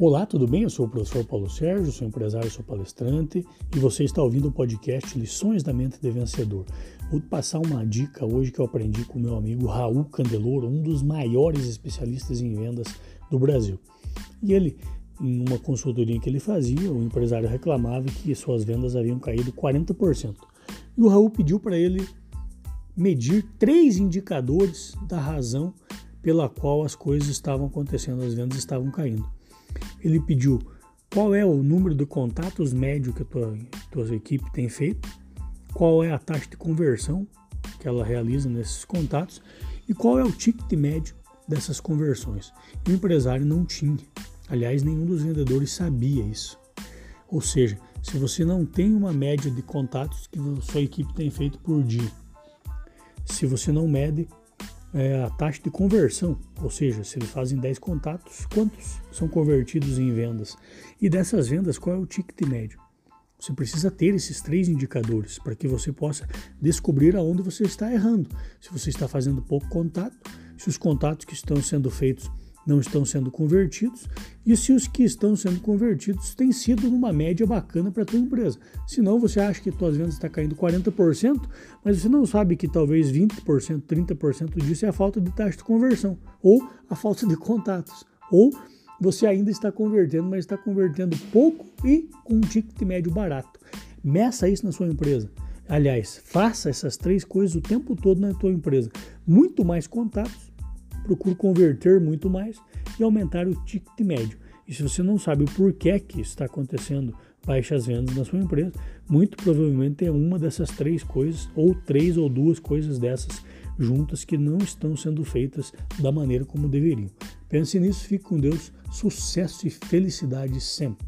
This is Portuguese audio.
Olá, tudo bem? Eu sou o professor Paulo Sérgio, sou empresário, sou palestrante e você está ouvindo o podcast Lições da Mente de Vencedor. Vou passar uma dica hoje que eu aprendi com meu amigo Raul Candeloro, um dos maiores especialistas em vendas do Brasil. E ele, em uma consultoria que ele fazia, o empresário reclamava que suas vendas haviam caído 40%. E o Raul pediu para ele medir três indicadores da razão pela qual as coisas estavam acontecendo, as vendas estavam caindo ele pediu qual é o número de contatos médio que a tua, tua equipe tem feito, qual é a taxa de conversão que ela realiza nesses contatos e qual é o ticket médio dessas conversões. O empresário não tinha. Aliás, nenhum dos vendedores sabia isso. Ou seja, se você não tem uma média de contatos que sua equipe tem feito por dia, se você não mede é, a taxa de conversão, ou seja, se eles fazem 10 contatos, quantos são convertidos em vendas? E dessas vendas, qual é o ticket médio? Você precisa ter esses três indicadores para que você possa descobrir aonde você está errando. Se você está fazendo pouco contato, se os contatos que estão sendo feitos não estão sendo convertidos e se os que estão sendo convertidos têm sido numa média bacana para a tua empresa. Senão você acha que tuas vendas estão tá caindo 40%, mas você não sabe que talvez 20%, 30% disso é a falta de taxa de conversão ou a falta de contatos ou você ainda está convertendo, mas está convertendo pouco e com um ticket médio barato. Meça isso na sua empresa. Aliás, faça essas três coisas o tempo todo na tua empresa. Muito mais contatos, procure converter muito mais e aumentar o ticket médio. E se você não sabe o porquê que está acontecendo baixas vendas na sua empresa, muito provavelmente é uma dessas três coisas, ou três ou duas coisas dessas juntas que não estão sendo feitas da maneira como deveriam. Pense nisso, fique com Deus, sucesso e felicidade sempre.